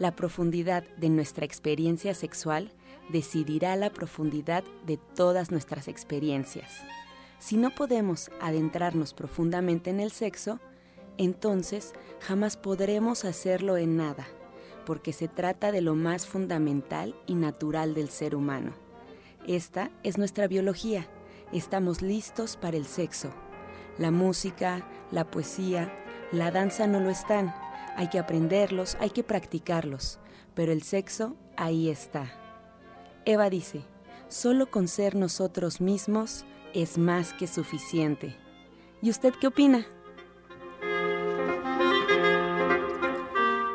la profundidad de nuestra experiencia sexual decidirá la profundidad de todas nuestras experiencias. Si no podemos adentrarnos profundamente en el sexo, entonces jamás podremos hacerlo en nada, porque se trata de lo más fundamental y natural del ser humano. Esta es nuestra biología. Estamos listos para el sexo. La música, la poesía, la danza no lo están hay que aprenderlos, hay que practicarlos, pero el sexo ahí está. Eva dice, solo con ser nosotros mismos es más que suficiente. ¿Y usted qué opina?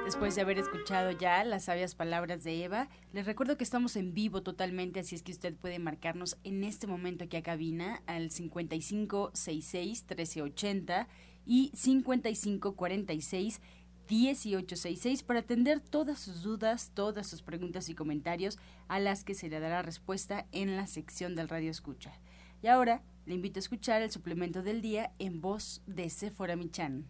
Después de haber escuchado ya las sabias palabras de Eva, les recuerdo que estamos en vivo totalmente, así es que usted puede marcarnos en este momento aquí a cabina al 5566 1380 y 5546 1866 para atender todas sus dudas, todas sus preguntas y comentarios a las que se le dará respuesta en la sección del Radio Escucha. Y ahora le invito a escuchar el suplemento del día en voz de Sephora Michan.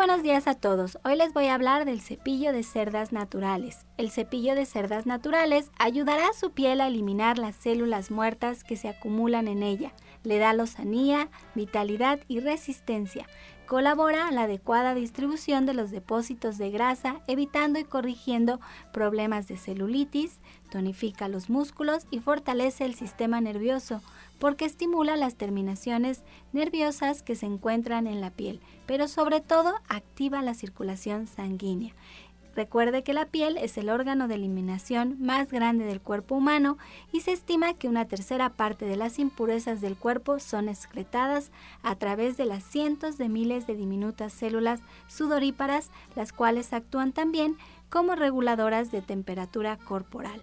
Buenos días a todos. Hoy les voy a hablar del cepillo de cerdas naturales. El cepillo de cerdas naturales ayudará a su piel a eliminar las células muertas que se acumulan en ella. Le da lozanía, vitalidad y resistencia. Colabora a la adecuada distribución de los depósitos de grasa, evitando y corrigiendo problemas de celulitis, tonifica los músculos y fortalece el sistema nervioso porque estimula las terminaciones nerviosas que se encuentran en la piel, pero sobre todo activa la circulación sanguínea. Recuerde que la piel es el órgano de eliminación más grande del cuerpo humano y se estima que una tercera parte de las impurezas del cuerpo son excretadas a través de las cientos de miles de diminutas células sudoríparas, las cuales actúan también como reguladoras de temperatura corporal.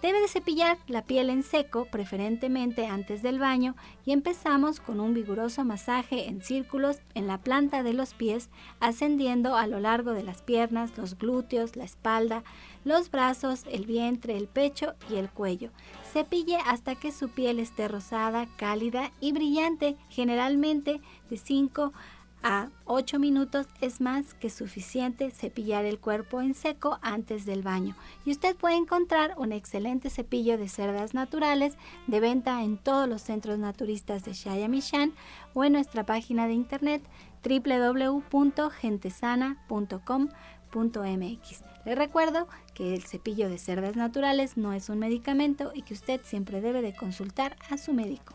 Debe de cepillar la piel en seco, preferentemente antes del baño, y empezamos con un vigoroso masaje en círculos en la planta de los pies, ascendiendo a lo largo de las piernas, los glúteos, la espalda, los brazos, el vientre, el pecho y el cuello. Cepille hasta que su piel esté rosada, cálida y brillante, generalmente de 5 a 8 minutos es más que suficiente cepillar el cuerpo en seco antes del baño y usted puede encontrar un excelente cepillo de cerdas naturales de venta en todos los centros naturistas de Shayamishan o en nuestra página de internet www.gentesana.com.mx. Le recuerdo que el cepillo de cerdas naturales no es un medicamento y que usted siempre debe de consultar a su médico.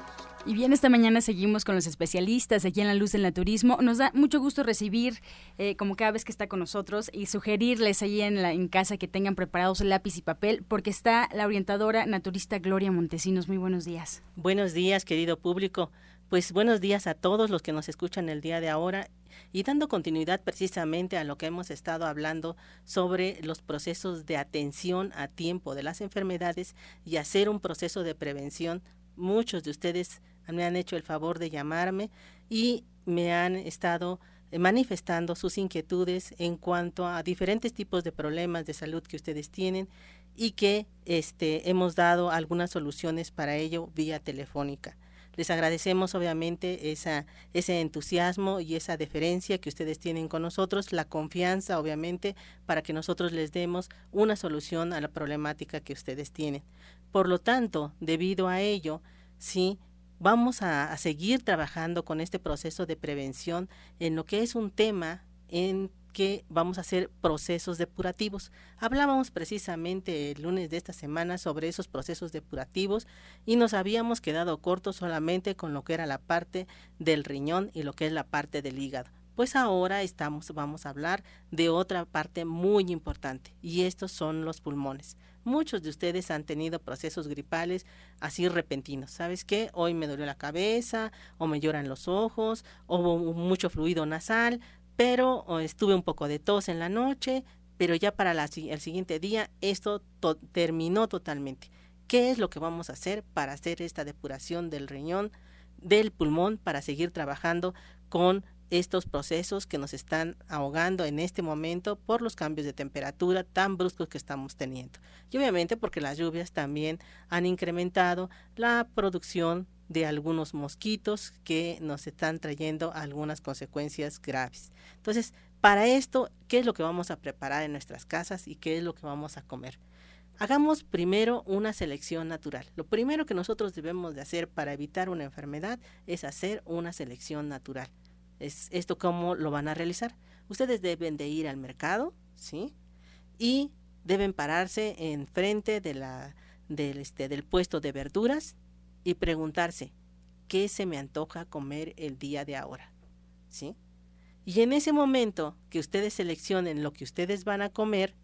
Y bien, esta mañana seguimos con los especialistas aquí en La Luz del Naturismo. Nos da mucho gusto recibir, eh, como cada vez que está con nosotros, y sugerirles ahí en, la, en casa que tengan preparados lápiz y papel, porque está la orientadora naturista Gloria Montesinos. Muy buenos días. Buenos días, querido público. Pues buenos días a todos los que nos escuchan el día de ahora y dando continuidad precisamente a lo que hemos estado hablando sobre los procesos de atención a tiempo de las enfermedades y hacer un proceso de prevención. Muchos de ustedes me han hecho el favor de llamarme y me han estado eh, manifestando sus inquietudes en cuanto a diferentes tipos de problemas de salud que ustedes tienen y que este, hemos dado algunas soluciones para ello vía telefónica. Les agradecemos obviamente esa, ese entusiasmo y esa deferencia que ustedes tienen con nosotros, la confianza obviamente para que nosotros les demos una solución a la problemática que ustedes tienen. Por lo tanto, debido a ello, sí, vamos a, seguir trabajando con este proceso de prevención en lo que es un tema en que vamos a hacer procesos depurativos. Hablábamos precisamente el lunes de esta semana sobre esos procesos depurativos y nos habíamos quedado cortos solamente con lo que era la parte del riñón y lo que es la parte del hígado. Pues ahora estamos, vamos a hablar de otra parte muy importante y estos son los pulmones. Muchos de ustedes han tenido procesos gripales así repentinos. ¿Sabes qué? Hoy me dolió la cabeza, o me lloran los ojos, o hubo mucho fluido nasal, pero estuve un poco de tos en la noche, pero ya para el siguiente día esto terminó totalmente. ¿Qué es lo que vamos a hacer para hacer esta depuración del riñón, del pulmón, para seguir trabajando con estos procesos que nos están ahogando en este momento por los cambios de temperatura tan bruscos que estamos teniendo. Y obviamente porque las lluvias también han incrementado la producción de algunos mosquitos que nos están trayendo algunas consecuencias graves. Entonces, para esto, ¿qué es lo que vamos a preparar en nuestras casas y qué es lo que vamos a comer? Hagamos primero una selección natural. Lo primero que nosotros debemos de hacer para evitar una enfermedad es hacer una selección natural. Es esto cómo lo van a realizar. Ustedes deben de ir al mercado, ¿sí? Y deben pararse en frente de la, del, este, del puesto de verduras y preguntarse, ¿qué se me antoja comer el día de ahora? ¿Sí? Y en ese momento que ustedes seleccionen lo que ustedes van a comer,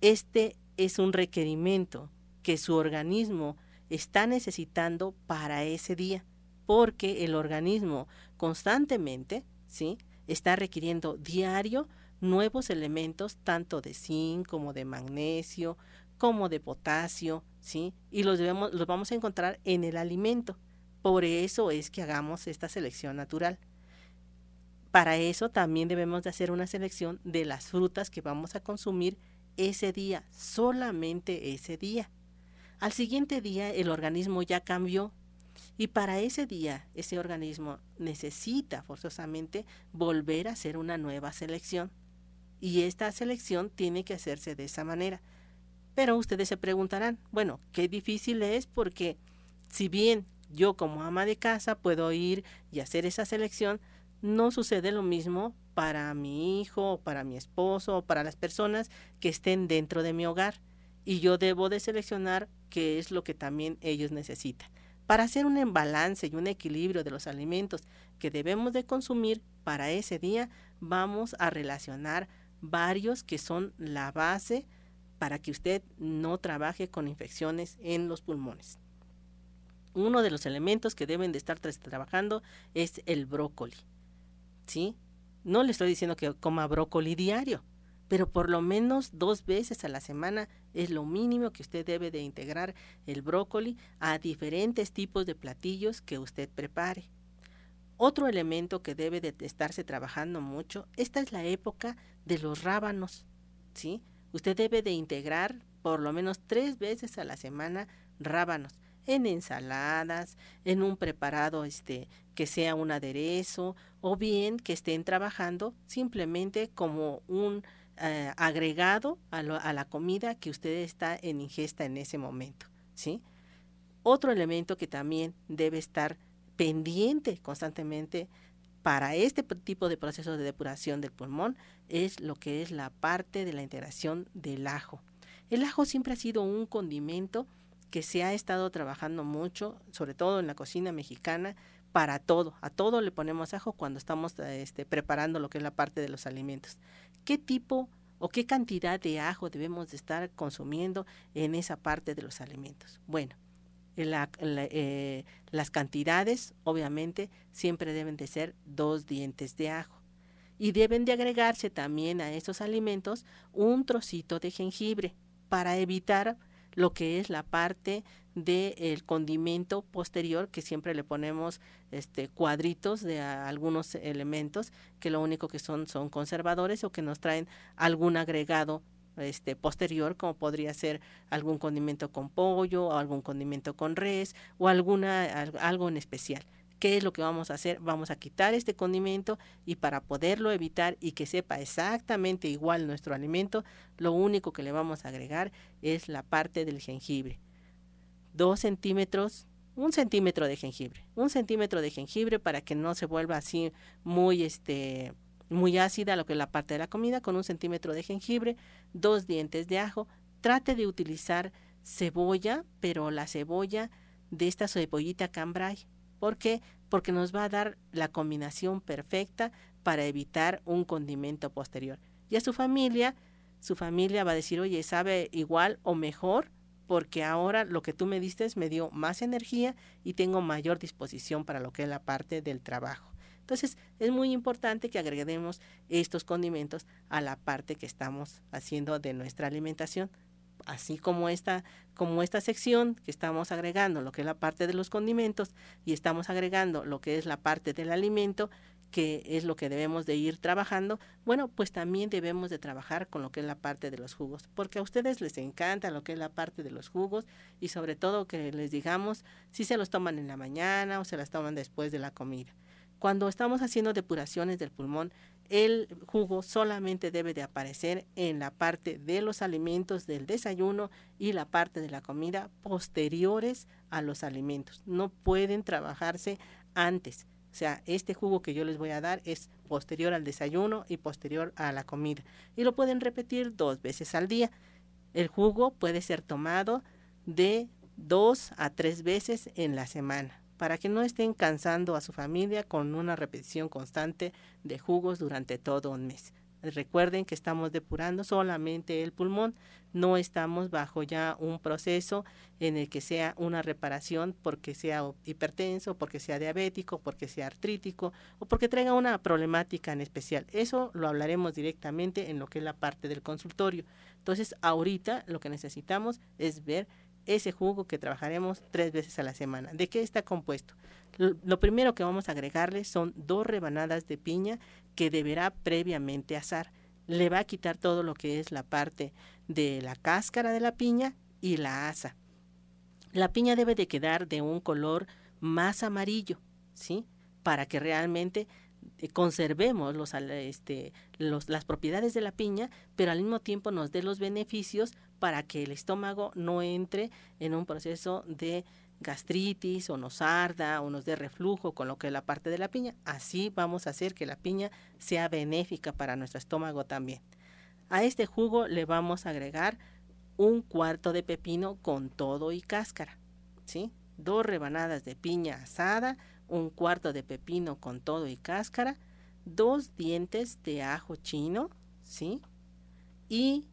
este es un requerimiento que su organismo está necesitando para ese día porque el organismo constantemente, ¿sí? Está requiriendo diario nuevos elementos, tanto de zinc como de magnesio, como de potasio, ¿sí? Y los, debemos, los vamos a encontrar en el alimento. Por eso es que hagamos esta selección natural. Para eso también debemos de hacer una selección de las frutas que vamos a consumir ese día, solamente ese día. Al siguiente día el organismo ya cambió, y para ese día, ese organismo necesita forzosamente volver a hacer una nueva selección. Y esta selección tiene que hacerse de esa manera. Pero ustedes se preguntarán, bueno, qué difícil es porque si bien yo como ama de casa puedo ir y hacer esa selección, no sucede lo mismo para mi hijo, para mi esposo, o para las personas que estén dentro de mi hogar. Y yo debo de seleccionar qué es lo que también ellos necesitan para hacer un balance y un equilibrio de los alimentos que debemos de consumir para ese día, vamos a relacionar varios que son la base para que usted no trabaje con infecciones en los pulmones. Uno de los elementos que deben de estar trabajando es el brócoli. ¿Sí? No le estoy diciendo que coma brócoli diario, pero por lo menos dos veces a la semana es lo mínimo que usted debe de integrar el brócoli a diferentes tipos de platillos que usted prepare. Otro elemento que debe de estarse trabajando mucho, esta es la época de los rábanos, ¿sí? Usted debe de integrar por lo menos tres veces a la semana rábanos en ensaladas, en un preparado este que sea un aderezo o bien que estén trabajando simplemente como un eh, agregado a, la comida que usted está en ingesta en ese momento, ¿sí? Otro elemento que también debe estar pendiente constantemente para este tipo de proceso de depuración del pulmón es lo que es la parte de la integración del ajo. El ajo siempre ha sido un condimento que se ha estado trabajando mucho, sobre todo en la cocina mexicana, para todo. A todo le ponemos ajo cuando estamos este, preparando lo que es la parte de los alimentos. ¿Qué tipo o qué cantidad de ajo debemos de estar consumiendo en esa parte de los alimentos? Bueno, eh, las cantidades obviamente siempre deben de ser dos dientes de ajo y deben de agregarse también a esos alimentos un trocito de jengibre para evitar lo que es la parte del condimento posterior que siempre le ponemos este cuadritos de algunos elementos que lo único que son son conservadores o que nos traen algún agregado este posterior como podría ser algún condimento con pollo o algún condimento con res o alguna algo en especial ¿Qué es lo que vamos a hacer? Vamos a quitar este condimento y para poderlo evitar y que sepa exactamente igual nuestro alimento, lo único que le vamos a agregar es la parte del jengibre. Dos centímetros, un centímetro de jengibre, un centímetro de jengibre para que no se vuelva así muy este muy ácida lo que es la parte de la comida con un centímetro de jengibre, dos dientes de ajo. Trate de utilizar cebolla, pero la cebolla de esta cebollita cambrai ¿Por qué? Porque nos va a dar la combinación perfecta para evitar un condimento posterior. Y a su familia, su familia va a decir, oye, sabe igual o mejor porque ahora lo que tú me diste me dio más energía y tengo mayor disposición para lo que es la parte del trabajo. Entonces, es muy importante que agreguemos estos condimentos a la parte que estamos haciendo de nuestra alimentación así como esta, como esta sección que estamos agregando lo que es la parte de los condimentos y estamos agregando lo que es la parte del alimento, que es lo que debemos de ir trabajando, bueno, pues también debemos de trabajar con lo que es la parte de los jugos, porque a ustedes les encanta lo que es la parte de los jugos y sobre todo que les digamos si se los toman en la mañana o se las toman después de la comida. Cuando estamos haciendo depuraciones del pulmón, el jugo solamente debe de aparecer en la parte de los alimentos del desayuno y la parte de la comida posteriores a los alimentos. No pueden trabajarse antes. O sea, este jugo que yo les voy a dar es posterior al desayuno y posterior a la comida. Y lo pueden repetir dos veces al día. El jugo puede ser tomado de dos a tres veces en la semana para que no estén cansando a su familia con una repetición constante de jugos durante todo un mes. Recuerden que estamos depurando solamente el pulmón, no estamos bajo ya un proceso en el que sea una reparación porque sea hipertenso, porque sea diabético, porque sea artrítico o porque traiga una problemática en especial. Eso lo hablaremos directamente en lo que es la parte del consultorio. Entonces, ahorita lo que necesitamos es ver ese jugo que trabajaremos tres veces a la semana. ¿De qué está compuesto? Lo primero que vamos a agregarle son dos rebanadas de piña que deberá previamente asar. Le va a quitar todo lo que es la parte de la cáscara de la piña y la asa. La piña debe de quedar de un color más amarillo, ¿sí? Para que realmente eh, conservemos los, este, los, las propiedades de la piña, pero al mismo tiempo nos dé los beneficios para que el estómago no entre en un proceso de gastritis o nos arda o nos dé reflujo con lo que es la parte de la piña. Así vamos a hacer que la piña sea benéfica para nuestro estómago también. A este jugo le vamos a agregar un cuarto de pepino con todo y cáscara, ¿sí? Dos rebanadas de piña asada, un cuarto de pepino con todo y cáscara, dos dientes de ajo chino, ¿sí? Y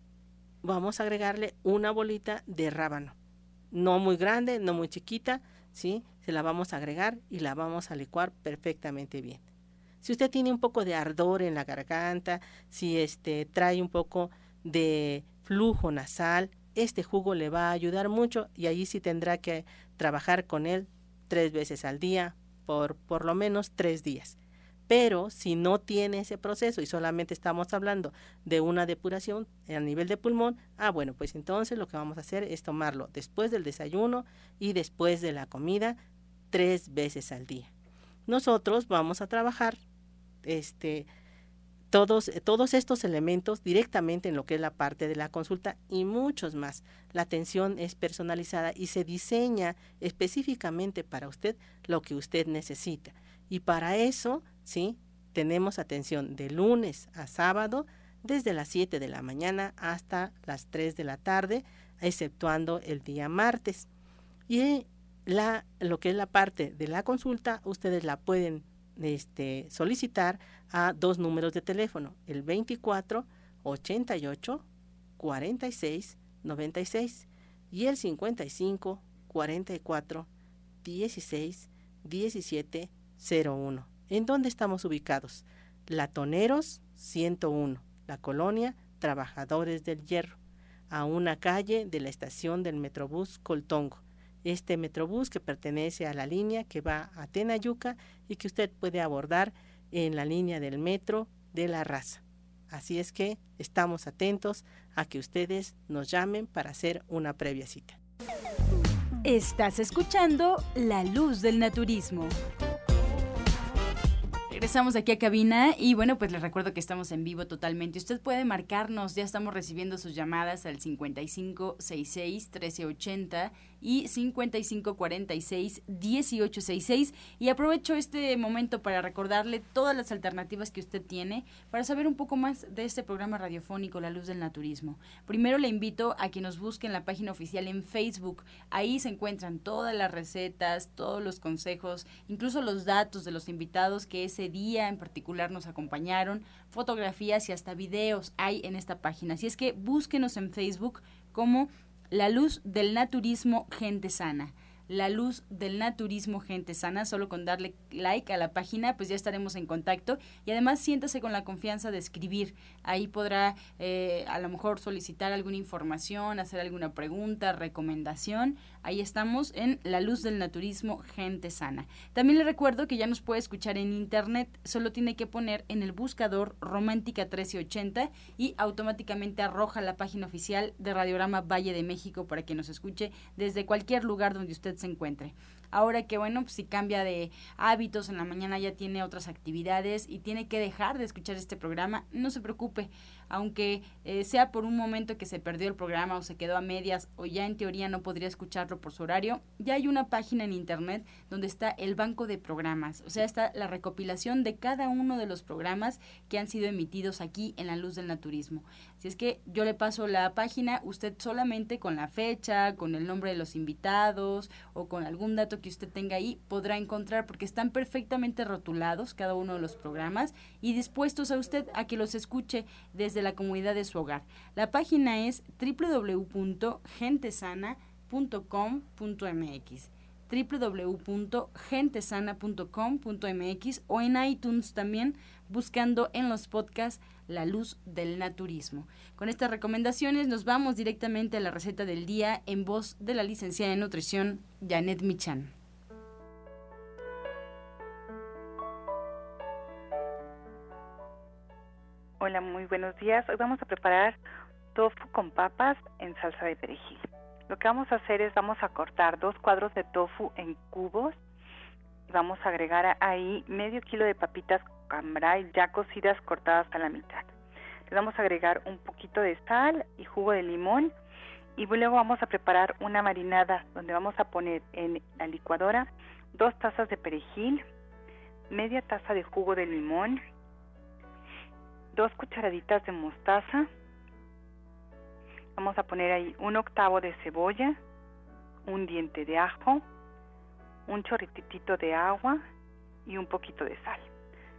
vamos a agregarle una bolita de rábano. No muy grande, no muy chiquita, ¿sí? Se la vamos a agregar y la vamos a licuar perfectamente bien. Si usted tiene un poco de ardor en la garganta, si este trae un poco de flujo nasal, este jugo le va a ayudar mucho y allí sí tendrá que trabajar con él tres veces al día por por lo menos tres días. Pero si no tiene ese proceso y solamente estamos hablando de una depuración a nivel de pulmón, ah, bueno, pues entonces lo que vamos a hacer es tomarlo después del desayuno y después de la comida tres veces al día. Nosotros vamos a trabajar este, todos, todos estos elementos directamente en lo que es la parte de la consulta y muchos más. La atención es personalizada y se diseña específicamente para usted lo que usted necesita. Y para eso, ¿sí? Tenemos atención de lunes a sábado, desde las 7 de la mañana hasta las 3 de la tarde, exceptuando el día martes. Y la, lo que es la parte de la consulta, ustedes la pueden este, solicitar a dos números de teléfono, el 24 88 46 96 y el 55 44 16 17 01. ¿En dónde estamos ubicados? Latoneros 101, la colonia Trabajadores del Hierro, a una calle de la estación del Metrobús Coltongo. Este Metrobús que pertenece a la línea que va a Tenayuca y que usted puede abordar en la línea del metro de la raza. Así es que estamos atentos a que ustedes nos llamen para hacer una previa cita. Estás escuchando La Luz del Naturismo. Regresamos aquí a cabina y bueno, pues les recuerdo que estamos en vivo totalmente. Usted puede marcarnos, ya estamos recibiendo sus llamadas al 5566 1380 y 5546 1866 y aprovecho este momento para recordarle todas las alternativas que usted tiene para saber un poco más de este programa radiofónico La Luz del Naturismo. Primero le invito a que nos busquen la página oficial en Facebook. Ahí se encuentran todas las recetas, todos los consejos, incluso los datos de los invitados que ese día en particular nos acompañaron, fotografías y hasta videos hay en esta página. Así es que búsquenos en Facebook como La Luz del Naturismo Gente Sana la luz del naturismo gente sana, solo con darle like a la página, pues ya estaremos en contacto y además siéntase con la confianza de escribir. Ahí podrá eh, a lo mejor solicitar alguna información, hacer alguna pregunta, recomendación. Ahí estamos en La Luz del Naturismo Gente Sana. También le recuerdo que ya nos puede escuchar en internet, solo tiene que poner en el buscador Romántica 1380 y automáticamente arroja la página oficial de Radiograma Valle de México para que nos escuche desde cualquier lugar donde se encuentre. Ahora que bueno, pues si cambia de hábitos, en la mañana ya tiene otras actividades y tiene que dejar de escuchar este programa, no se preocupe aunque eh, sea por un momento que se perdió el programa o se quedó a medias o ya en teoría no podría escucharlo por su horario, ya hay una página en internet donde está el banco de programas, o sea, está la recopilación de cada uno de los programas que han sido emitidos aquí en la luz del naturismo. Si es que yo le paso la página, usted solamente con la fecha, con el nombre de los invitados o con algún dato que usted tenga ahí podrá encontrar porque están perfectamente rotulados cada uno de los programas y dispuestos a usted a que los escuche desde de la comunidad de su hogar. La página es www.gentesana.com.mx www.gentesana.com.mx o en iTunes también buscando en los podcasts La Luz del Naturismo. Con estas recomendaciones nos vamos directamente a la receta del día en voz de la licenciada en nutrición Janet Michan. Hola, muy buenos días. Hoy vamos a preparar tofu con papas en salsa de perejil. Lo que vamos a hacer es vamos a cortar dos cuadros de tofu en cubos vamos a agregar ahí medio kilo de papitas cambray ya cocidas cortadas a la mitad. Le vamos a agregar un poquito de sal y jugo de limón y luego vamos a preparar una marinada donde vamos a poner en la licuadora dos tazas de perejil, media taza de jugo de limón, dos cucharaditas de mostaza. Vamos a poner ahí un octavo de cebolla, un diente de ajo, un chorrititito de agua y un poquito de sal.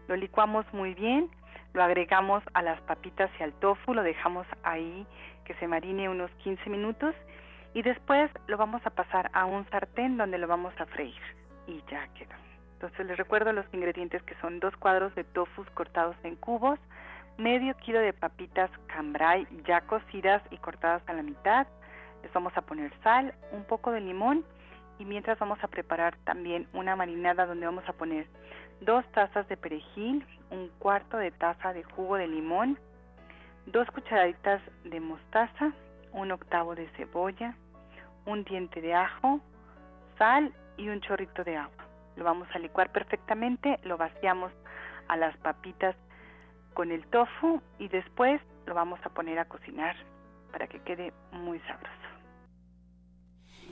Lo licuamos muy bien, lo agregamos a las papitas y al tofu, lo dejamos ahí que se marine unos 15 minutos y después lo vamos a pasar a un sartén donde lo vamos a freír y ya quedó. Entonces les recuerdo los ingredientes que son dos cuadros de tofu cortados en cubos, medio kilo de papitas cambray ya cocidas y cortadas a la mitad. Les vamos a poner sal, un poco de limón y mientras vamos a preparar también una marinada donde vamos a poner dos tazas de perejil, un cuarto de taza de jugo de limón, dos cucharaditas de mostaza, un octavo de cebolla, un diente de ajo, sal y un chorrito de agua. Lo vamos a licuar perfectamente, lo vaciamos a las papitas con el tofu y después lo vamos a poner a cocinar para que quede muy sabroso.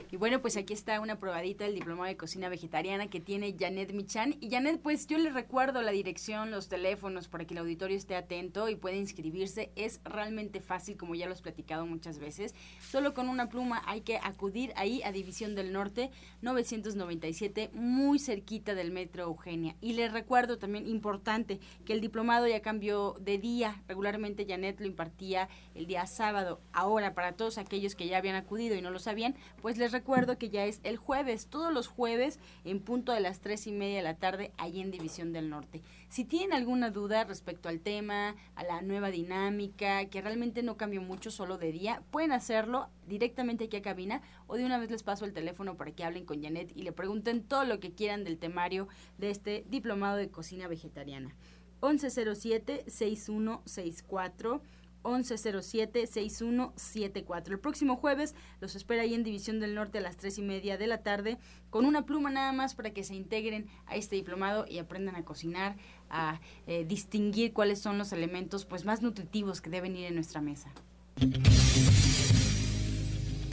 Y bueno, pues aquí está una probadita del diplomado de cocina vegetariana que tiene Janet Michan. Y Janet, pues yo les recuerdo la dirección, los teléfonos para que el auditorio esté atento y pueda inscribirse. Es realmente fácil, como ya lo has platicado muchas veces. Solo con una pluma hay que acudir ahí a División del Norte 997, muy cerquita del Metro Eugenia. Y les recuerdo también, importante, que el diplomado ya cambió de día. Regularmente Janet lo impartía el día sábado. Ahora, para todos aquellos que ya habían acudido y no lo sabían, pues les recuerdo que ya es el jueves, todos los jueves, en punto de las tres y media de la tarde, ahí en División del Norte. Si tienen alguna duda respecto al tema, a la nueva dinámica, que realmente no cambió mucho solo de día, pueden hacerlo directamente aquí a cabina o de una vez les paso el teléfono para que hablen con Janet y le pregunten todo lo que quieran del temario de este diplomado de cocina vegetariana. 1107-6164 1107-6174. El próximo jueves los espera ahí en División del Norte a las tres y media de la tarde con una pluma nada más para que se integren a este diplomado y aprendan a cocinar, a eh, distinguir cuáles son los elementos pues más nutritivos que deben ir en nuestra mesa.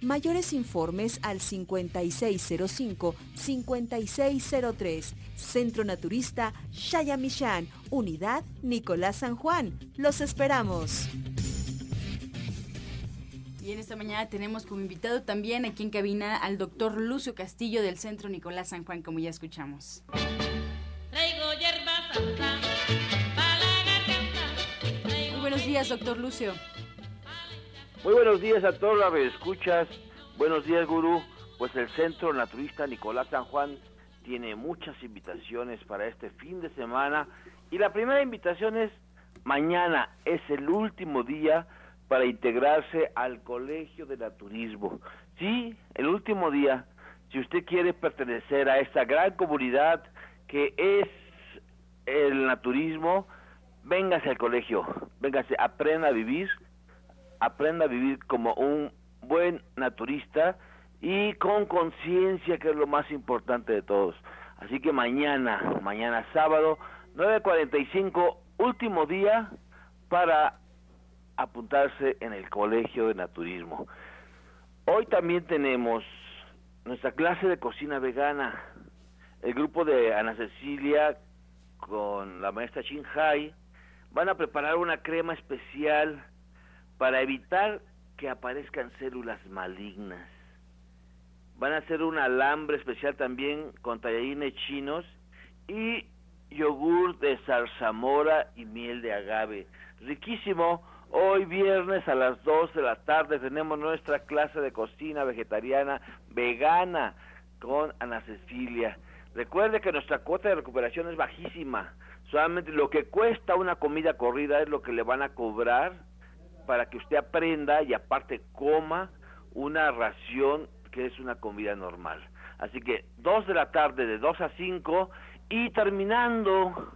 Mayores informes al 5605-5603. Centro Naturista Shayamishan, Unidad Nicolás San Juan. Los esperamos. Y en esta mañana tenemos como invitado también aquí en cabina al doctor Lucio Castillo del Centro Nicolás San Juan, como ya escuchamos. Muy buenos días, doctor Lucio. Muy buenos días a todos los escuchas. Buenos días, gurú. Pues el Centro Naturista Nicolás San Juan tiene muchas invitaciones para este fin de semana. Y la primera invitación es mañana, es el último día para integrarse al Colegio de Naturismo. Sí, el último día. Si usted quiere pertenecer a esta gran comunidad que es el naturismo, véngase al colegio, véngase, aprenda a vivir aprenda a vivir como un buen naturista y con conciencia, que es lo más importante de todos. Así que mañana, mañana sábado, 9.45, último día para apuntarse en el Colegio de Naturismo. Hoy también tenemos nuestra clase de cocina vegana. El grupo de Ana Cecilia con la maestra Hai van a preparar una crema especial para evitar que aparezcan células malignas. Van a hacer un alambre especial también con tallarines chinos y yogur de zarzamora y miel de agave. Riquísimo. Hoy viernes a las 2 de la tarde tenemos nuestra clase de cocina vegetariana vegana con Ana Cecilia. Recuerde que nuestra cuota de recuperación es bajísima. Solamente lo que cuesta una comida corrida es lo que le van a cobrar para que usted aprenda y aparte coma una ración que es una comida normal. Así que dos de la tarde de 2 a 5 y terminando,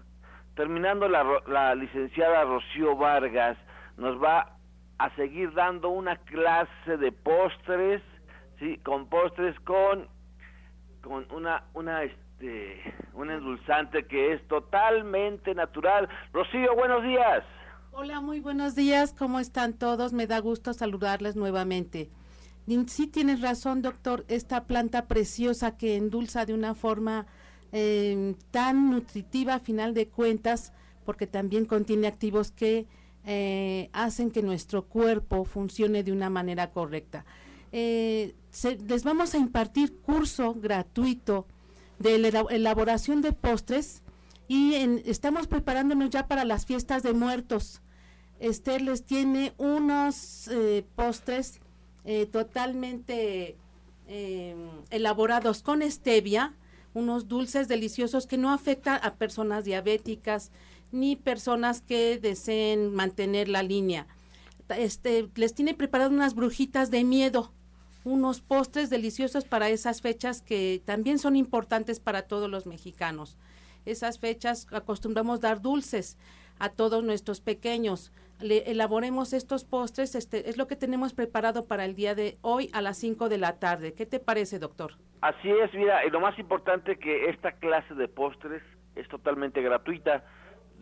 terminando la, la licenciada Rocío Vargas nos va a seguir dando una clase de postres, sí, con postres con con una una este un endulzante que es totalmente natural. Rocío, buenos días. Hola, muy buenos días. ¿Cómo están todos? Me da gusto saludarles nuevamente. sí tienes razón, doctor, esta planta preciosa que endulza de una forma eh, tan nutritiva a final de cuentas, porque también contiene activos que eh, hacen que nuestro cuerpo funcione de una manera correcta. Eh, les vamos a impartir curso gratuito de elaboración de postres y estamos preparándonos ya para las fiestas de muertos. Esther les tiene unos postres eh, totalmente em, elaborados con stevia, unos dulces deliciosos que no afectan a personas diabéticas ni personas que deseen mantener la línea. Este, les tiene preparadas unas brujitas de miedo, unos postres deliciosos para esas fechas que también son importantes para todos los mexicanos. Esas fechas acostumbramos dar dulces a todos nuestros pequeños le elaboremos estos postres. Este es lo que tenemos preparado para el día de hoy a las 5 de la tarde. ¿Qué te parece, doctor? Así es, mira, lo más importante que esta clase de postres es totalmente gratuita.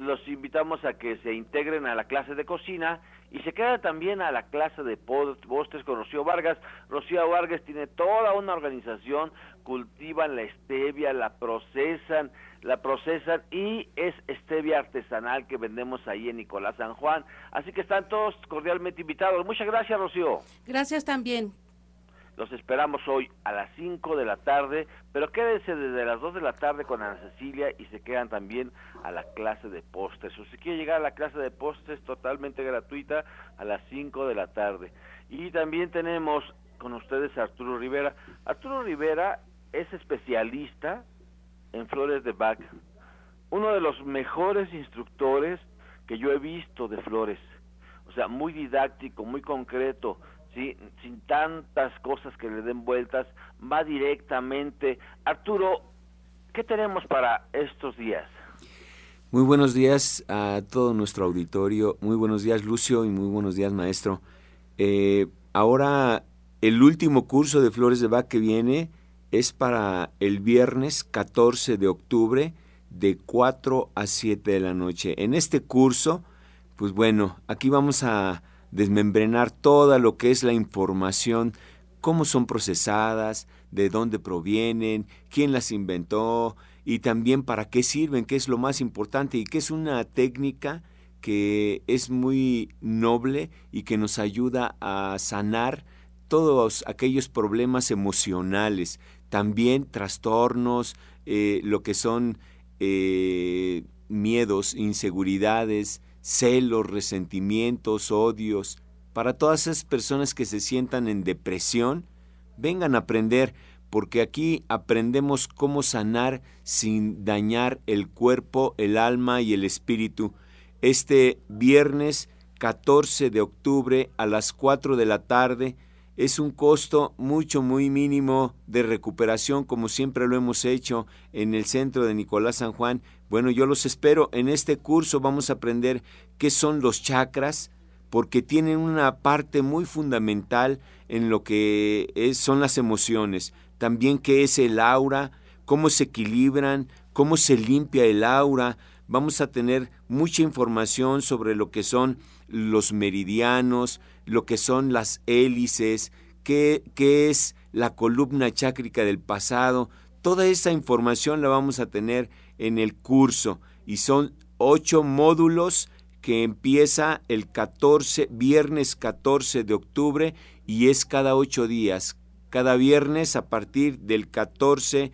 Los invitamos a que se integren a la clase de cocina y se quedan también a la clase de postres con Rocío Vargas. Rocío Vargas tiene toda una organización, cultivan la stevia, la procesan, la procesan y es stevia artesanal que vendemos ahí en Nicolás San Juan. Así que están todos cordialmente invitados. Muchas gracias, Rocío. Gracias también. Los esperamos hoy a las 5 de la tarde, pero quédense desde las 2 de la tarde con Ana Cecilia y se quedan también a la clase de postres. Si usted quiere llegar a la clase de postres totalmente gratuita a las 5 de la tarde. Y también tenemos con ustedes a Arturo Rivera. Arturo Rivera es especialista en flores de Bach, uno de los mejores instructores que yo he visto de flores. O sea, muy didáctico, muy concreto, ¿sí? sin tantas cosas que le den vueltas, va directamente. Arturo, ¿qué tenemos para estos días? Muy buenos días a todo nuestro auditorio, muy buenos días Lucio y muy buenos días maestro. Eh, ahora el último curso de Flores de Bach que viene es para el viernes 14 de octubre de 4 a 7 de la noche. En este curso, pues bueno, aquí vamos a desmembrenar toda lo que es la información, cómo son procesadas, de dónde provienen, quién las inventó y también para qué sirven, qué es lo más importante y que es una técnica que es muy noble y que nos ayuda a sanar todos aquellos problemas emocionales, también trastornos, eh, lo que son eh, miedos, inseguridades, celos, resentimientos, odios. Para todas esas personas que se sientan en depresión, vengan a aprender, porque aquí aprendemos cómo sanar sin dañar el cuerpo, el alma y el espíritu. Este viernes 14 de octubre a las 4 de la tarde, es un costo mucho, muy mínimo de recuperación, como siempre lo hemos hecho en el centro de Nicolás San Juan. Bueno, yo los espero. En este curso vamos a aprender qué son los chakras, porque tienen una parte muy fundamental en lo que son las emociones. También qué es el aura, cómo se equilibran, cómo se limpia el aura. Vamos a tener mucha información sobre lo que son los meridianos, lo que son las hélices, qué, qué es la columna chácrica del pasado. Toda esa información la vamos a tener en el curso y son ocho módulos que empieza el 14, viernes 14 de octubre y es cada ocho días. Cada viernes a partir del 14 de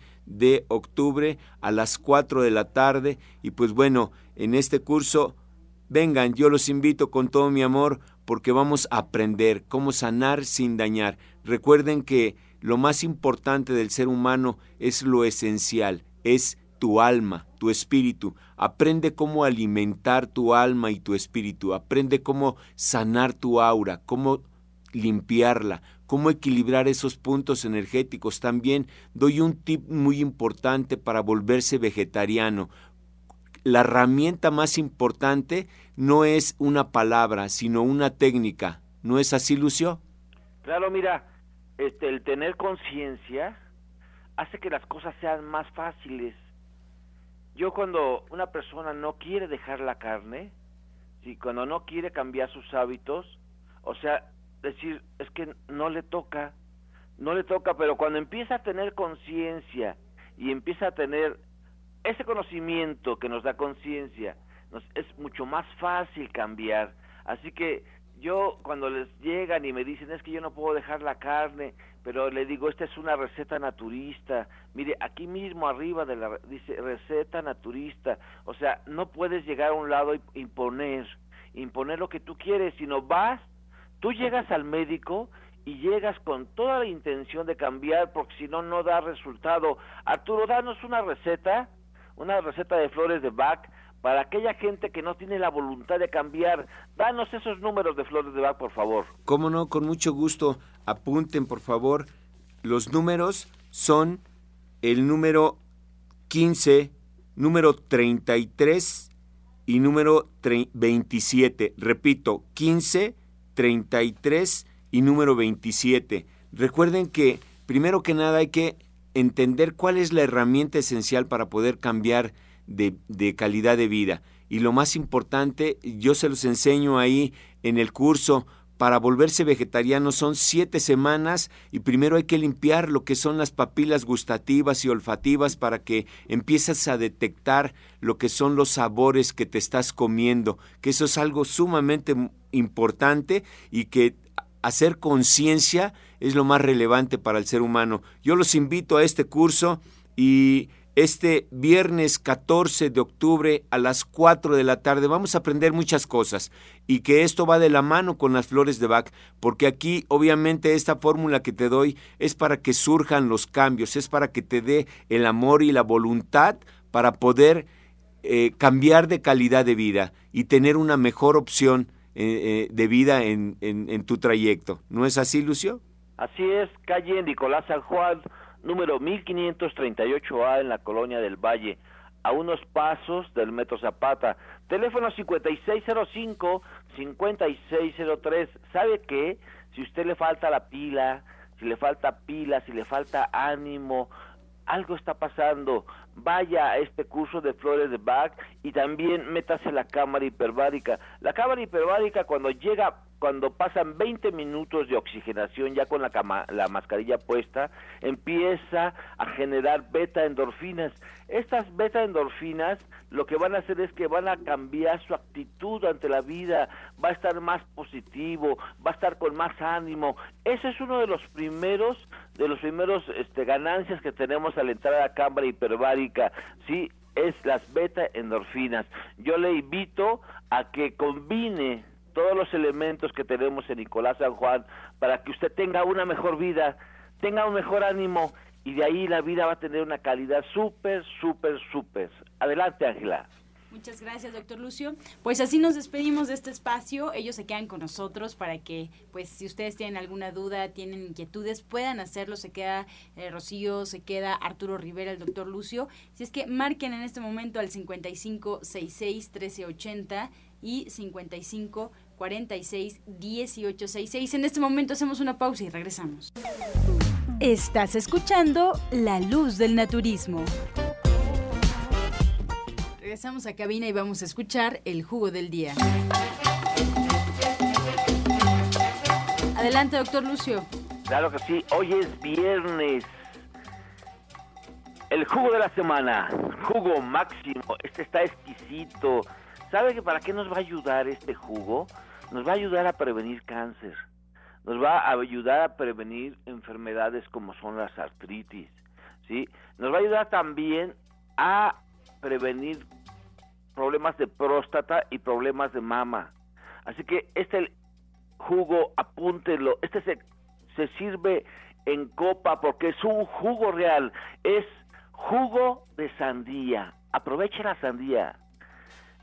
octubre a las 4 de la tarde. Y pues bueno, en este curso, vengan, yo los invito con todo mi amor porque vamos a aprender cómo sanar sin dañar. Recuerden que lo más importante del ser humano es lo esencial, es tu alma, tu espíritu. Aprende cómo alimentar tu alma y tu espíritu. Aprende cómo sanar tu aura, cómo limpiarla, cómo equilibrar esos puntos energéticos. También doy un tip muy importante para volverse vegetariano. La herramienta más importante no es una palabra, sino una técnica. ¿No es así, Lucio? Claro, mira, este, el tener conciencia hace que las cosas sean más fáciles. Yo cuando una persona no quiere dejar la carne, si cuando no quiere cambiar sus hábitos, o sea, decir, es que no le toca, no le toca, pero cuando empieza a tener conciencia y empieza a tener ese conocimiento que nos da conciencia, es mucho más fácil cambiar. Así que yo cuando les llegan y me dicen es que yo no puedo dejar la carne, pero le digo, esta es una receta naturista. Mire, aquí mismo arriba de la dice receta naturista. O sea, no puedes llegar a un lado y imponer, imponer lo que tú quieres, sino vas, tú llegas al médico y llegas con toda la intención de cambiar, porque si no, no da resultado. Arturo, danos una receta, una receta de flores de Bach para aquella gente que no tiene la voluntad de cambiar. Danos esos números de Flores de Bach, por favor. Cómo no, con mucho gusto. Apunten, por favor. Los números son el número 15, número 33 y número 27. Repito, 15, 33 y número 27. Recuerden que, primero que nada, hay que entender cuál es la herramienta esencial para poder cambiar de, calidad de vida. Y lo más importante, yo se los enseño ahí en el curso, para volverse vegetariano son siete semanas y primero hay que limpiar lo que son las papilas gustativas y olfativas para que empieces a detectar lo que son los sabores que te estás comiendo, que eso es algo sumamente importante y que hacer conciencia es lo más relevante para el ser humano. Yo los invito a este curso y este viernes 14 de octubre a las 4 de la tarde. Vamos a aprender muchas cosas y que esto va de la mano con las flores de Bach, porque aquí obviamente esta fórmula que te doy es para que surjan los cambios, es para que te dé el amor y la voluntad para poder eh, cambiar de calidad de vida y tener una mejor opción eh, eh, de vida en, en, en tu trayecto. ¿No es así, Lucio? Así es, calle Nicolás San Juan número 1538A en la colonia del Valle, a unos pasos del Metro Zapata. Teléfono 5605-5603. ¿Sabe qué? Si usted le falta la pila, si le falta pila, si le falta ánimo, algo está pasando. Vaya a este curso de flores de Bach y también métase la cámara hiperbárica. La cámara hiperbárica cuando llega cuando pasan 20 minutos de oxigenación ya con la, la mascarilla puesta, empieza a generar beta endorfinas. Estas beta endorfinas lo que van a hacer es que van a cambiar su actitud ante la vida, va a estar más positivo, va a estar con más ánimo. Ese es uno de los primeros de los primeros este, ganancias que tenemos al entrar a la cámara hiperbárica, sí, es las beta endorfinas. Yo le invito a que combine todos los elementos que tenemos en Nicolás San Juan para que usted tenga una mejor vida, tenga un mejor ánimo y de ahí la vida va a tener una calidad súper, súper, súper. Adelante, Ángela. Muchas gracias, doctor Lucio. Pues así nos despedimos de este espacio. Ellos se quedan con nosotros para que, pues, si ustedes tienen alguna duda, tienen inquietudes, puedan hacerlo. Se queda eh, Rocío, se queda Arturo Rivera, el doctor Lucio. Si es que marquen en este momento al 5566 1380 y 55 46 18 66. En este momento hacemos una pausa y regresamos. Estás escuchando La Luz del Naturismo. Regresamos a cabina y vamos a escuchar el jugo del día. Adelante, doctor Lucio. Claro que sí, hoy es viernes. El jugo de la semana, jugo máximo, este está exquisito. ¿Sabe que para qué nos va a ayudar este jugo? nos va a ayudar a prevenir cáncer, nos va a ayudar a prevenir enfermedades como son las artritis, ¿sí? Nos va a ayudar también a prevenir problemas de próstata y problemas de mama. Así que este jugo, apúntelo, este se, se sirve en copa porque es un jugo real, es jugo de sandía. Aproveche la sandía.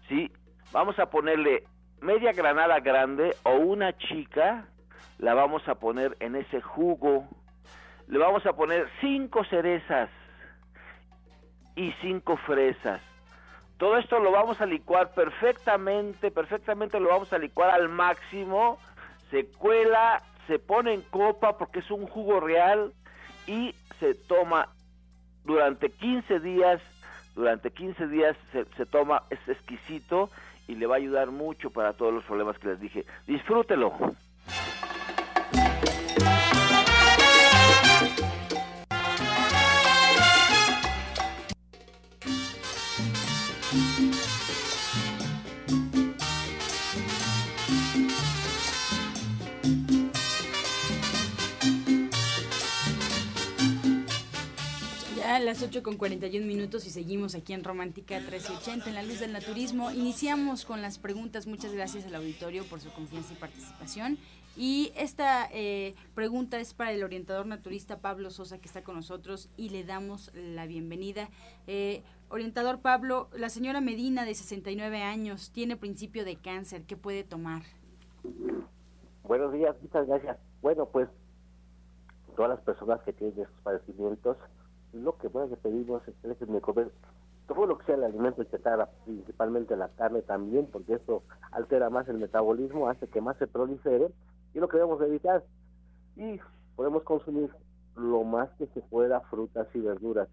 ¿Sí? Vamos a ponerle media granada grande o una chica, la vamos a poner en ese jugo. Le vamos a poner cinco cerezas y cinco fresas. Todo esto lo vamos a licuar perfectamente, perfectamente lo vamos a licuar al máximo. Se cuela, se pone en copa porque es un jugo real y se toma durante 15 días. Durante 15 días se, se toma, es exquisito y le va a ayudar mucho para todos los problemas que les dije. Disfrútelo. Mañana, las 8 con 41 minutos y seguimos aquí en Romántica 1380 en la luz del naturismo. Iniciamos con las preguntas. Muchas gracias al auditorio por su confianza y participación. Y esta eh, pregunta es para el orientador naturista Pablo Sosa que está con nosotros y le damos la bienvenida. Eh, orientador Pablo, la señora Medina de 69 años tiene principio de cáncer. ¿Qué puede tomar? Buenos días, muchas gracias. Bueno, pues todas las personas que tienen estos padecimientos, lo que más le pedimos es que de comer todo lo que sea el alimento chatarra, principalmente la carne también, porque eso altera más el metabolismo, hace que más se prolifere, y lo que evitar. Y podemos consumir lo más que se pueda frutas y verduras.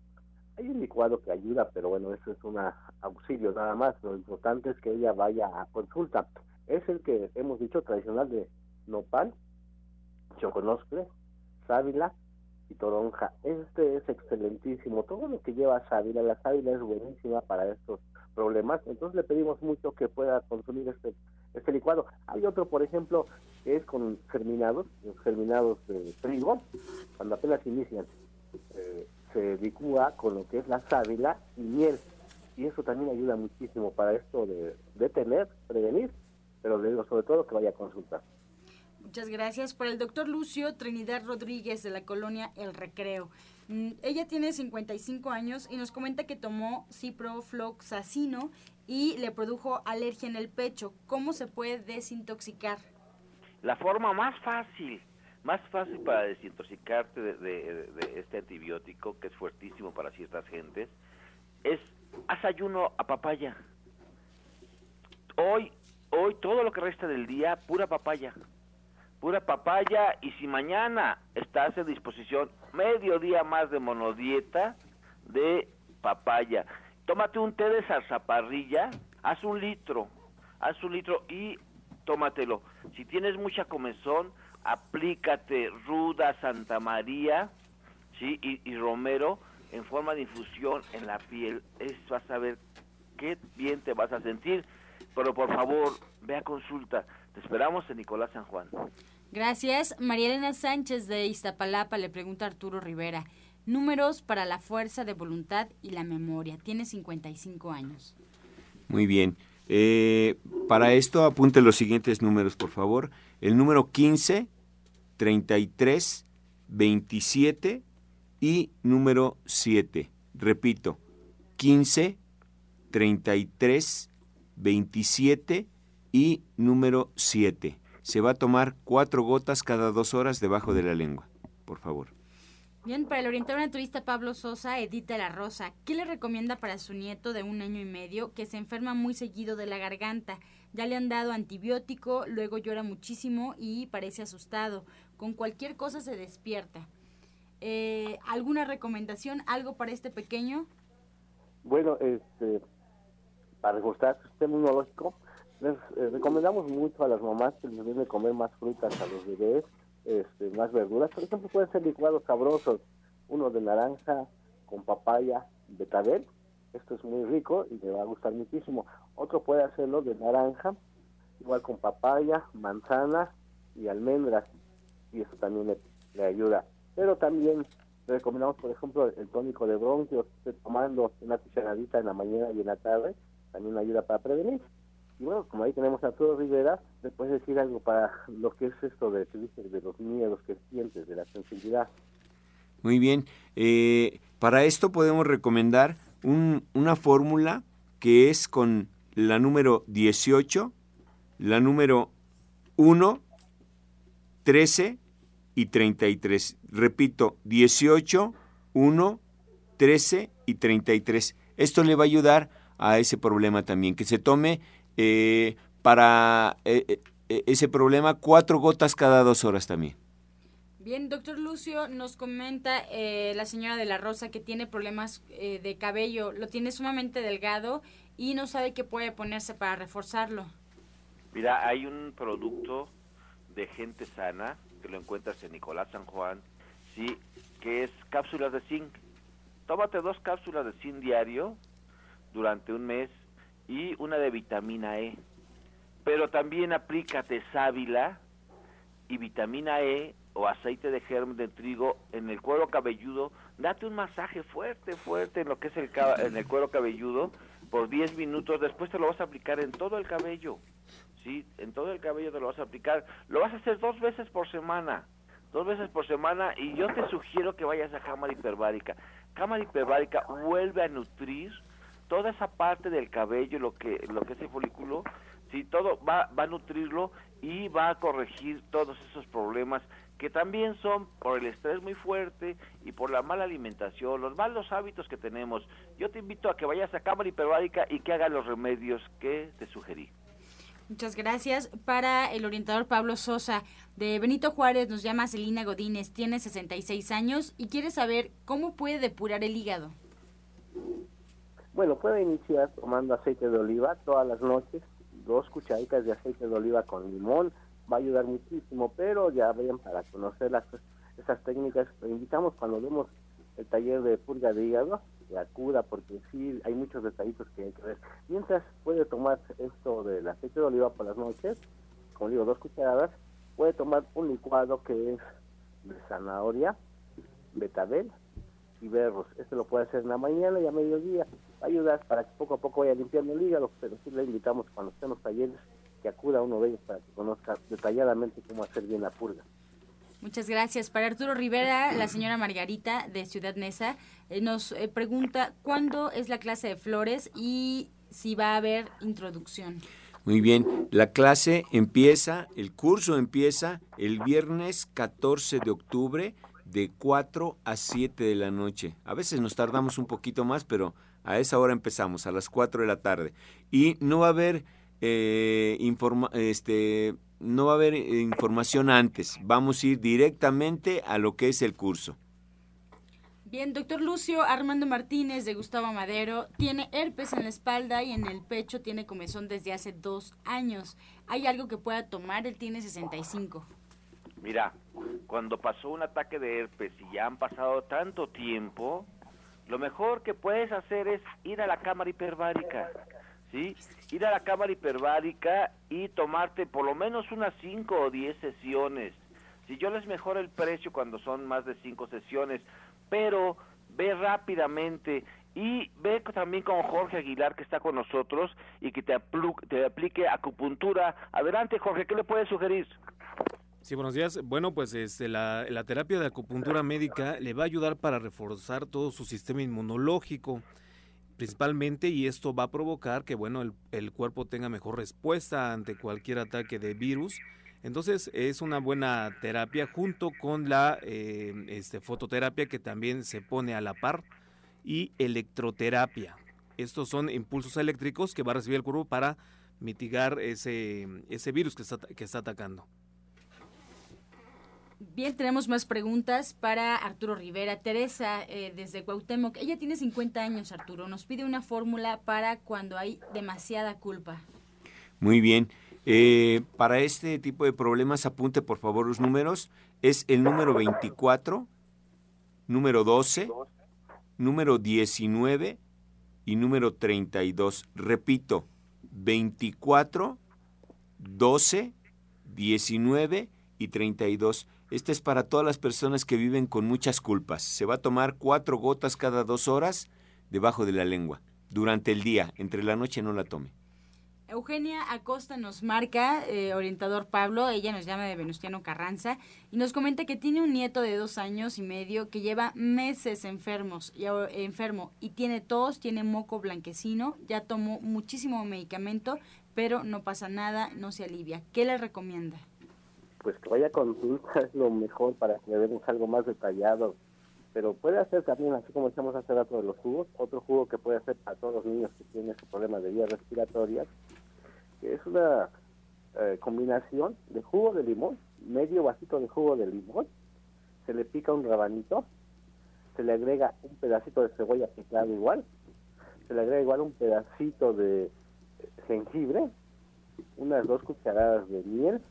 Hay un licuado que ayuda, pero bueno, eso es un auxilio nada más. Lo importante es que ella vaya a consulta. Es el que hemos dicho tradicional de nopal, choconoscle, sábila y toronja. Este es excelentísimo. Todo lo que lleva sábila, la sábila es buenísima para estos problemas. Entonces le pedimos mucho que pueda consumir este, este licuado. Hay otro, por ejemplo, que es con germinados, germinados de trigo, cuando apenas inician. Eh, se licúa con lo que es la sábila y miel. Y eso también ayuda muchísimo para esto de detener, prevenir, pero le digo sobre todo que vaya a consultar. Muchas gracias. Por el doctor Lucio Trinidad Rodríguez de la colonia El Recreo. Mm, ella tiene 55 años y nos comenta que tomó ciprofloxacino y le produjo alergia en el pecho. ¿Cómo se puede desintoxicar? La forma más fácil, más fácil para desintoxicarte de, este antibiótico, que es fuertísimo para ciertas gentes, es haz ayuno a papaya. Hoy, hoy todo lo que resta del día, pura papaya pura papaya y si mañana estás en disposición medio día más de monodieta de papaya, tómate un té de zarzaparrilla, haz un litro, haz un litro y tómatelo. Si tienes mucha comezón, aplícate ruda Santa María, ¿sí? Y, romero en forma de infusión en la piel. Es, vas a ver qué bien te vas a sentir. Pero por favor, ve a consulta. Te esperamos en Nicolás San Juan. Gracias. María Elena Sánchez de Iztapalapa le pregunta a Arturo Rivera. Números para la fuerza de voluntad y la memoria. Tiene 55 años. Muy bien. Eh, para esto apunte los siguientes números, por favor. El número 15, 33, 27 y número 7. Repito, 15, 33, 27 y número 7. Se va a tomar cuatro gotas cada dos horas debajo de la lengua, por favor. Bien, para el orientador naturista Pablo Sosa, Edita La Rosa, ¿qué le recomienda para su nieto de un año y medio que se enferma muy seguido de la garganta? Ya le han dado antibiótico, luego llora muchísimo y parece asustado. Con cualquier cosa se despierta. Eh, ¿Alguna recomendación, algo para este pequeño? Bueno, este, para reforzar su sistema inmunológico, les eh, recomendamos mucho a las mamás que les deben comer más frutas a los bebés, este, más verduras. Por ejemplo, pueden ser licuados sabrosos, uno de naranja con papaya, betabel. Esto es muy rico y le va a gustar muchísimo. Otro puede hacerlo de naranja, igual con papaya, manzana y almendras. Y eso también le, ayuda. Pero también recomendamos, por ejemplo, el tónico de bronquios, tomando una cucharadita en la mañana y en la tarde, también ayuda para prevenir. Y bueno, como ahí tenemos a Arturo Rivera, ¿le puedes decir algo para lo que es esto de, los miedos que sientes, de la sensibilidad? Muy bien. Eh, para esto podemos recomendar una fórmula que es con la número 18, la número 1, 13 y 33. Repito, 18, 1, 13 y 33. Esto le va a ayudar a ese problema también, que se tome eh, para eh, eh, ese problema cuatro gotas cada dos horas también. Bien, doctor Lucio, nos comenta la señora de la Rosa que tiene problemas de cabello, lo tiene sumamente delgado y no sabe qué puede ponerse para reforzarlo. Mira, hay un producto de gente sana que lo encuentras en Nicolás San Juan, sí, que es cápsulas de zinc. Tómate dos cápsulas de zinc diario durante un mes de vitamina E. Pero también aplícate sábila y vitamina E o aceite de germen de trigo en el cuero cabelludo, date un masaje fuerte, fuerte en lo que es el, en el cuero cabelludo por 10 minutos, después te lo vas a aplicar en todo el cabello, ¿sí? En todo el cabello te lo vas a aplicar, lo vas a hacer dos veces por semana, dos veces por semana y yo te sugiero que vayas a cámara hiperbárica. Cámara hiperbárica vuelve a nutrir toda esa parte del cabello, lo que, lo que es el folículo, sí, todo va, va a nutrirlo y va a corregir todos esos problemas que también son por el estrés muy fuerte y por la mala alimentación, los malos hábitos que tenemos. Yo te invito a que vayas a cámara hiperbárica y que hagas los remedios que te sugerí. Muchas gracias. Para el orientador Pablo Sosa de Benito Juárez nos llama Celina Godínez, tiene 66 años y quiere saber cómo puede depurar el hígado. Bueno, puede iniciar tomando aceite de oliva todas las noches, dos cucharitas de aceite de oliva con limón, va a ayudar muchísimo, pero ya vean para conocer las, esas técnicas, lo invitamos cuando vemos el taller de purga de hígado, que acuda porque sí hay muchos detallitos que hay que ver. Mientras puede tomar esto del aceite de oliva por las noches, como digo, dos cucharadas, puede tomar un licuado que es de zanahoria, betabel y berros. Esto lo puede hacer en la mañana y a mediodía. Va a ayudar para que poco a poco vaya limpiando el hígado, pero sí le invitamos cuando estén los talleres que acuda a uno de ellos para que conozca detalladamente cómo hacer bien la purga. Muchas gracias. Para Arturo Rivera, la señora Margarita de Ciudad Neza eh, nos eh, pregunta cuándo es la clase de flores y si va a haber introducción. Muy bien, la clase empieza, el curso empieza el viernes 14 de octubre de 4 a 7 de la noche. A veces nos tardamos un poquito más, pero a esa hora empezamos, a las 4 de la tarde. Y no va a haber eh, informa, este, no va a haber eh, información antes. Vamos a ir directamente a lo que es el curso. Bien, doctor Lucio Armando Martínez de Gustavo Madero tiene herpes en la espalda y en el pecho tiene comezón desde hace dos años. ¿Hay algo que pueda tomar? Él tiene 65. Mira, cuando pasó un ataque de herpes y ya han pasado tanto tiempo, lo mejor que puedes hacer es ir a la cámara hiperbárica ¿sí? Ir a la cámara hiperbárica y tomarte por lo menos unas 5 o 10 sesiones. Si yo les mejoro el precio cuando son más de 5 sesiones, pero ve rápidamente y ve también con Jorge Aguilar que está con nosotros y que te, te aplique acupuntura. Adelante Jorge, ¿qué le puedes sugerir? Sí, buenos días. Bueno, pues este, la, terapia de acupuntura médica le va a ayudar para reforzar todo su sistema inmunológico principalmente y esto va a provocar que bueno el, cuerpo tenga mejor respuesta ante cualquier ataque de virus. Entonces es una buena terapia junto con la eh, este, fototerapia que también se pone a la par y electroterapia. Estos son impulsos eléctricos que va a recibir el cuerpo para mitigar ese, ese virus que está, que está atacando Bien, tenemos más preguntas para Arturo Rivera. Teresa, eh, desde Cuauhtémoc. Ella tiene 50 años, Arturo. Nos pide una fórmula para cuando hay demasiada culpa. Muy bien. Eh, para este tipo de problemas, apunte por favor los números. Es el número 24, número 12, número 19 y número 32. Repito, 24, 12, 19 y 32. Este es para todas las personas que viven con muchas culpas. Se va a tomar cuatro gotas cada dos horas debajo de la lengua. Durante el día, entre la noche no la tome. Eugenia Acosta nos marca, eh, orientador Pablo, ella nos llama de Venustiano Carranza, y nos comenta que tiene un nieto de dos años y medio que lleva meses enfermos, enfermo y tiene tos, tiene moco blanquecino, ya tomó muchísimo medicamento, pero no pasa nada, no se alivia. ¿Qué le recomienda? Pues que vaya con es lo mejor para que le demos algo más detallado. Pero puede hacer también, así como estamos hace rato de los jugos, otro jugo que puede hacer para todos los niños que tienen ese problema de vías respiratorias, que es una eh, combinación de jugo de limón, medio vasito de jugo de limón, se le pica un rabanito, se le agrega un pedacito de cebolla picada igual, se le agrega igual un pedacito de jengibre, unas dos cucharadas de miel,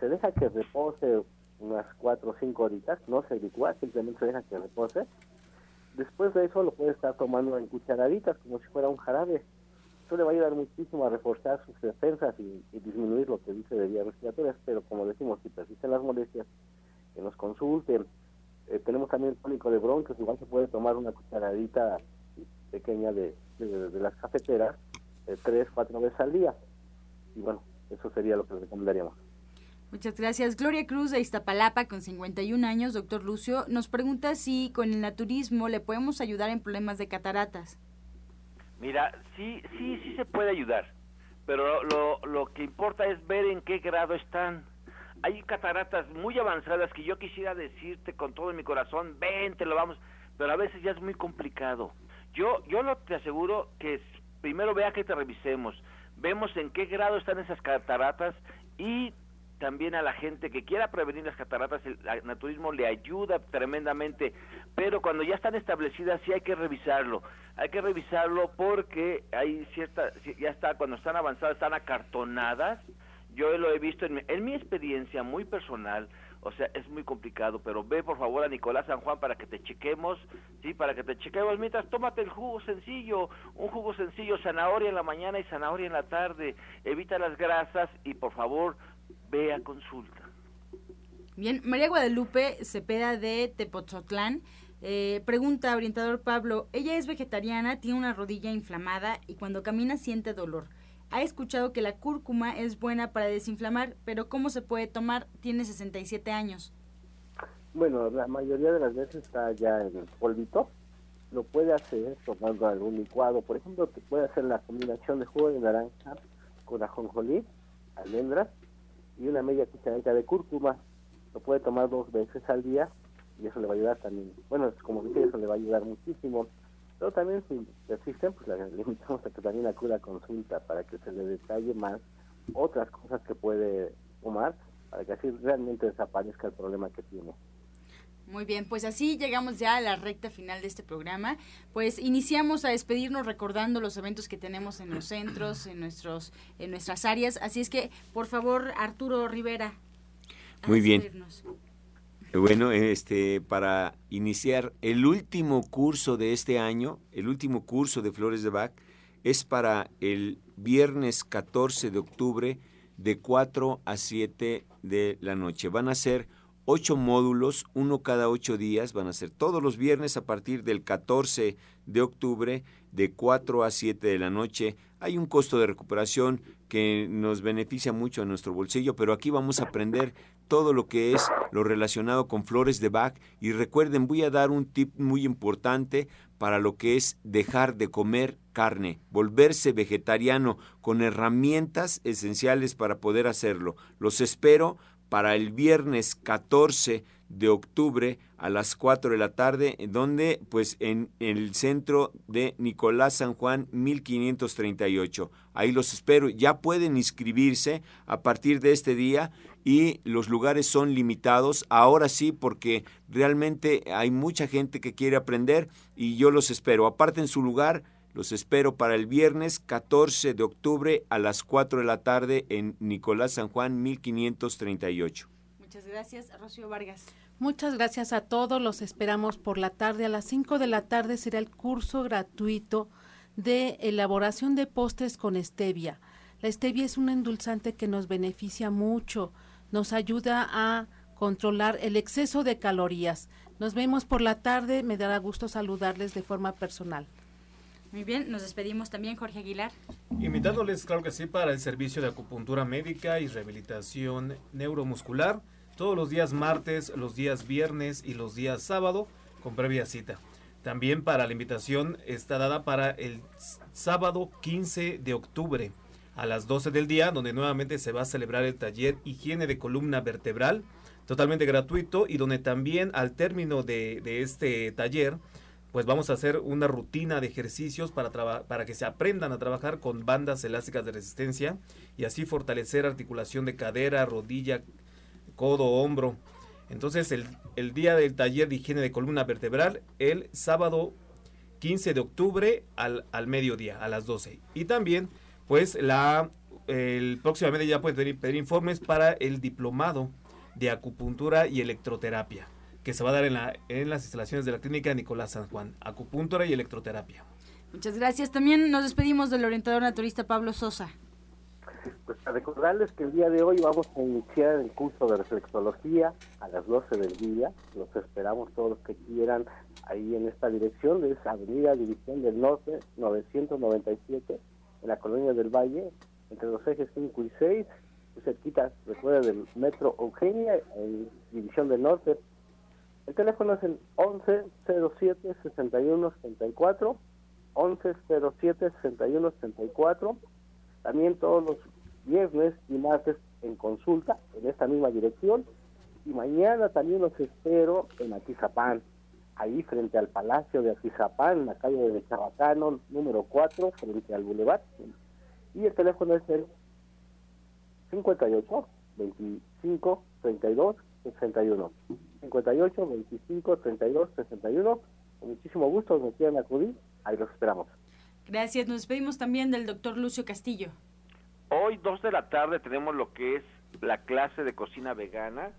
se deja que repose unas 4 o 5 horitas, no se licúa, simplemente se deja que repose. Después de eso lo puede estar tomando en cucharaditas como si fuera un jarabe. Eso le va a ayudar muchísimo a reforzar sus defensas y, disminuir lo que dice de vías respiratorias, pero como decimos, si persisten las molestias, que nos consulten. Eh, tenemos también el tónico de bronquios, igual se puede tomar una cucharadita pequeña de, de, las cafeteras eh, tres, cuatro veces al día. Y bueno, eso sería lo que recomendaríamos. Muchas gracias. Gloria Cruz de Iztapalapa, con 51 años, doctor Lucio, nos pregunta si con el naturismo le podemos ayudar en problemas de cataratas. Mira, sí, sí, sí se puede ayudar, pero lo, lo que importa es ver en qué grado están. Hay cataratas muy avanzadas que yo quisiera decirte con todo mi corazón, ven, te lo vamos, pero a veces ya es muy complicado. Yo, yo lo te aseguro que primero vea que te revisemos, vemos en qué grado están esas cataratas y también a la gente que quiera prevenir las cataratas, el, naturismo le ayuda tremendamente, pero cuando ya están establecidas sí hay que revisarlo, hay que revisarlo porque hay cierta, ya está, cuando están avanzadas, están acartonadas, yo lo he visto en mi, en mi experiencia muy personal, o sea, es muy complicado, pero ve por favor a Nicolás San Juan para que te chequemos, sí, para que te chequemos. Mientras, tómate el jugo sencillo, un jugo sencillo, zanahoria en la mañana y zanahoria en la tarde. Evita las grasas y por favor ve a consulta. Bien, María Guadalupe Cepeda de Tepozotlán. Eh, pregunta, orientador Pablo, ella es vegetariana, tiene una rodilla inflamada y cuando camina siente dolor. Ha escuchado que la cúrcuma es buena para desinflamar, pero ¿cómo se puede tomar? Tiene 67 años. Bueno, la mayoría de las veces está ya en polvito. Lo puede hacer tomando algún licuado. Por ejemplo, te puede hacer la combinación de jugo de naranja con ajonjolí, almendras y una media cucharadita de cúrcuma. Lo puede tomar dos veces al día y eso le va a ayudar también. Bueno, como dije, eso le va a ayudar muchísimo. Pero también si persisten, pues le invitamos a que también acuda a consulta para que se le detalle más otras cosas que puede tomar para que así realmente desaparezca el problema que tiene. Muy bien, pues así llegamos ya a la recta final de este programa. Pues iniciamos a despedirnos recordando los eventos que tenemos en los centros, en nuestros, en nuestras áreas. Así es que, por favor, Arturo Rivera. Muy bien. Bueno, este, para iniciar el último curso de este año, el último curso de Flores de Bach, es para el viernes 14 de octubre de 4 a 7 de la noche. Van a ser ocho módulos, uno cada ocho días, van a ser todos los viernes a partir del 14 de octubre de 4 a 7 de la noche. Hay un costo de recuperación que nos beneficia mucho a nuestro bolsillo, pero aquí vamos a aprender todo lo que es lo relacionado con flores de Bach y recuerden, voy a dar un tip muy importante para lo que es dejar de comer carne, volverse vegetariano con herramientas esenciales para poder hacerlo. Los espero para el viernes 14 de octubre a las 4 de la tarde, donde pues en, el centro de Nicolás San Juan 1538. Ahí los espero, ya pueden inscribirse a partir de este día y los lugares son limitados, ahora sí porque realmente hay mucha gente que quiere aprender y yo los espero. Aparten su lugar los espero para el viernes 14 de octubre a las 4 de la tarde en Nicolás San Juan 1538. Muchas gracias, Rocío Vargas. Muchas gracias a todos. Los esperamos por la tarde. A las 5 de la tarde será el curso gratuito de elaboración de postres con stevia. La stevia es un endulzante que nos beneficia mucho. Nos ayuda a controlar el exceso de calorías. Nos vemos por la tarde. Me dará gusto saludarles de forma personal. Muy bien, nos despedimos también, Jorge Aguilar. Invitándoles, claro que sí, para el servicio de acupuntura médica y rehabilitación neuromuscular, todos los días martes, los días viernes y los días sábado, con previa cita. También para la invitación está dada para el sábado 15 de octubre a las 12 del día, donde nuevamente se va a celebrar el taller Higiene de Columna Vertebral, totalmente gratuito, y donde también al término de, de este taller, pues vamos a hacer una rutina de ejercicios para, para que se aprendan a trabajar con bandas elásticas de resistencia y así fortalecer articulación de cadera, rodilla, codo, hombro. Entonces el, el día del taller de higiene de columna vertebral, el sábado 15 de octubre al, al mediodía, a las 12. Y también, pues la el próximamente ya pueden pedir, pedir informes para el diplomado de acupuntura y electroterapia que se va a dar en, la, en las instalaciones de la clínica Nicolás San Juan, acupuntura y electroterapia. Muchas gracias. También nos despedimos del orientador naturista Pablo Sosa. Pues a recordarles que el día de hoy vamos a iniciar el curso de reflexología a las 12 del día. Los esperamos todos los que quieran ahí en esta dirección, de esa Avenida División del Norte, 997, en la Colonia del Valle, entre los ejes 5 y 6, muy cerquita, recuerda, del Metro Eugenia, en División del Norte. El teléfono es el 1107 6134 1107 6134 También todos los viernes y martes en consulta en esta misma dirección. Y mañana también los espero en Atizapán, ahí frente al Palacio de Atizapán, en la calle de Chabacano, número 4, frente al Boulevard. Y el teléfono es el 58 25 32 61. 58 25 32 61. Con muchísimo gusto, nos quieran acudir, ahí los esperamos. Gracias, nos despedimos también del doctor Lucio Castillo. Hoy, dos de la tarde, tenemos lo que es la clase de cocina vegana,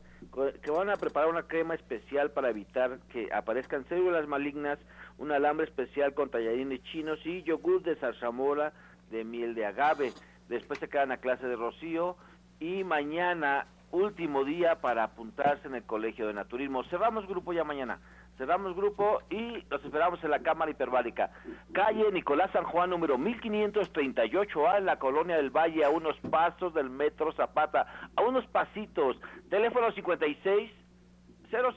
que van a preparar una crema especial para evitar que aparezcan células malignas, un alambre especial con tallarines chinos y yogur de zarzamora de miel de agave. Después se quedan a clase de rocío y mañana, último día para apuntarse en el Colegio de Naturismo. Cerramos grupo ya mañana. Cerramos grupo y los esperamos en la Cámara Hiperbárica. Calle Nicolás San Juan, número 1538A, en la Colonia del Valle, a unos pasos del Metro Zapata, a unos pasitos. Teléfono 56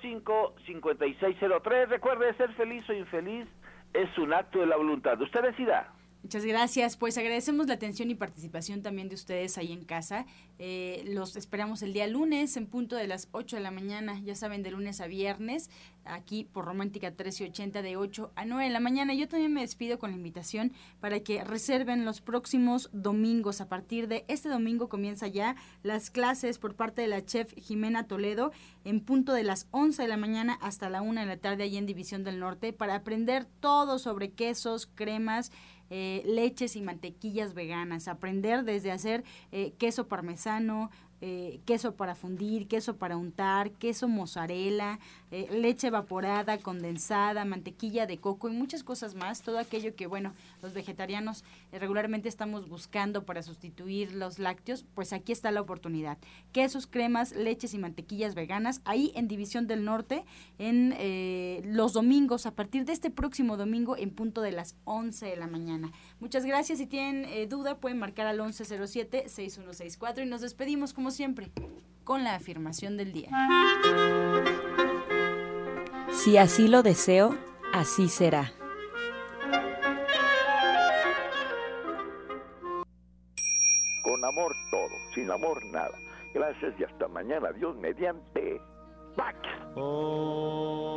05 5603. Recuerde, ser feliz o infeliz es un acto de la voluntad. Usted decida. Muchas gracias. Pues agradecemos la atención y participación también de ustedes ahí en casa. Eh, los esperamos el día lunes en punto de las 8 de la mañana, ya saben, de lunes a viernes, aquí por Romántica 1380 de 8 a 9 de la mañana. Yo también me despido con la invitación para que reserven los próximos domingos. A partir de este domingo comienza ya las clases por parte de la chef Jimena Toledo en punto de las 11 de la mañana hasta la 1 de la tarde allí en División del Norte para aprender todo sobre quesos, cremas, eh, leches y mantequillas veganas, aprender desde hacer eh, queso parmesano, eh, queso para fundir, queso para untar, queso mozzarella, eh, leche evaporada, condensada, mantequilla de coco y muchas cosas más. Todo aquello que, bueno, los vegetarianos eh, regularmente estamos buscando para sustituir los lácteos, pues aquí está la oportunidad. Quesos, cremas, leches y mantequillas veganas, ahí en División del Norte, en los domingos, a partir de este próximo domingo en punto de las 11 de la mañana. Muchas gracias. Si tienen duda, pueden marcar al 1107-6164 y nos despedimos como siempre, con la afirmación del día. Si así lo deseo, así será. Con amor todo, sin amor nada. Gracias y hasta mañana. Dios mediante. ¡Pax! Oh.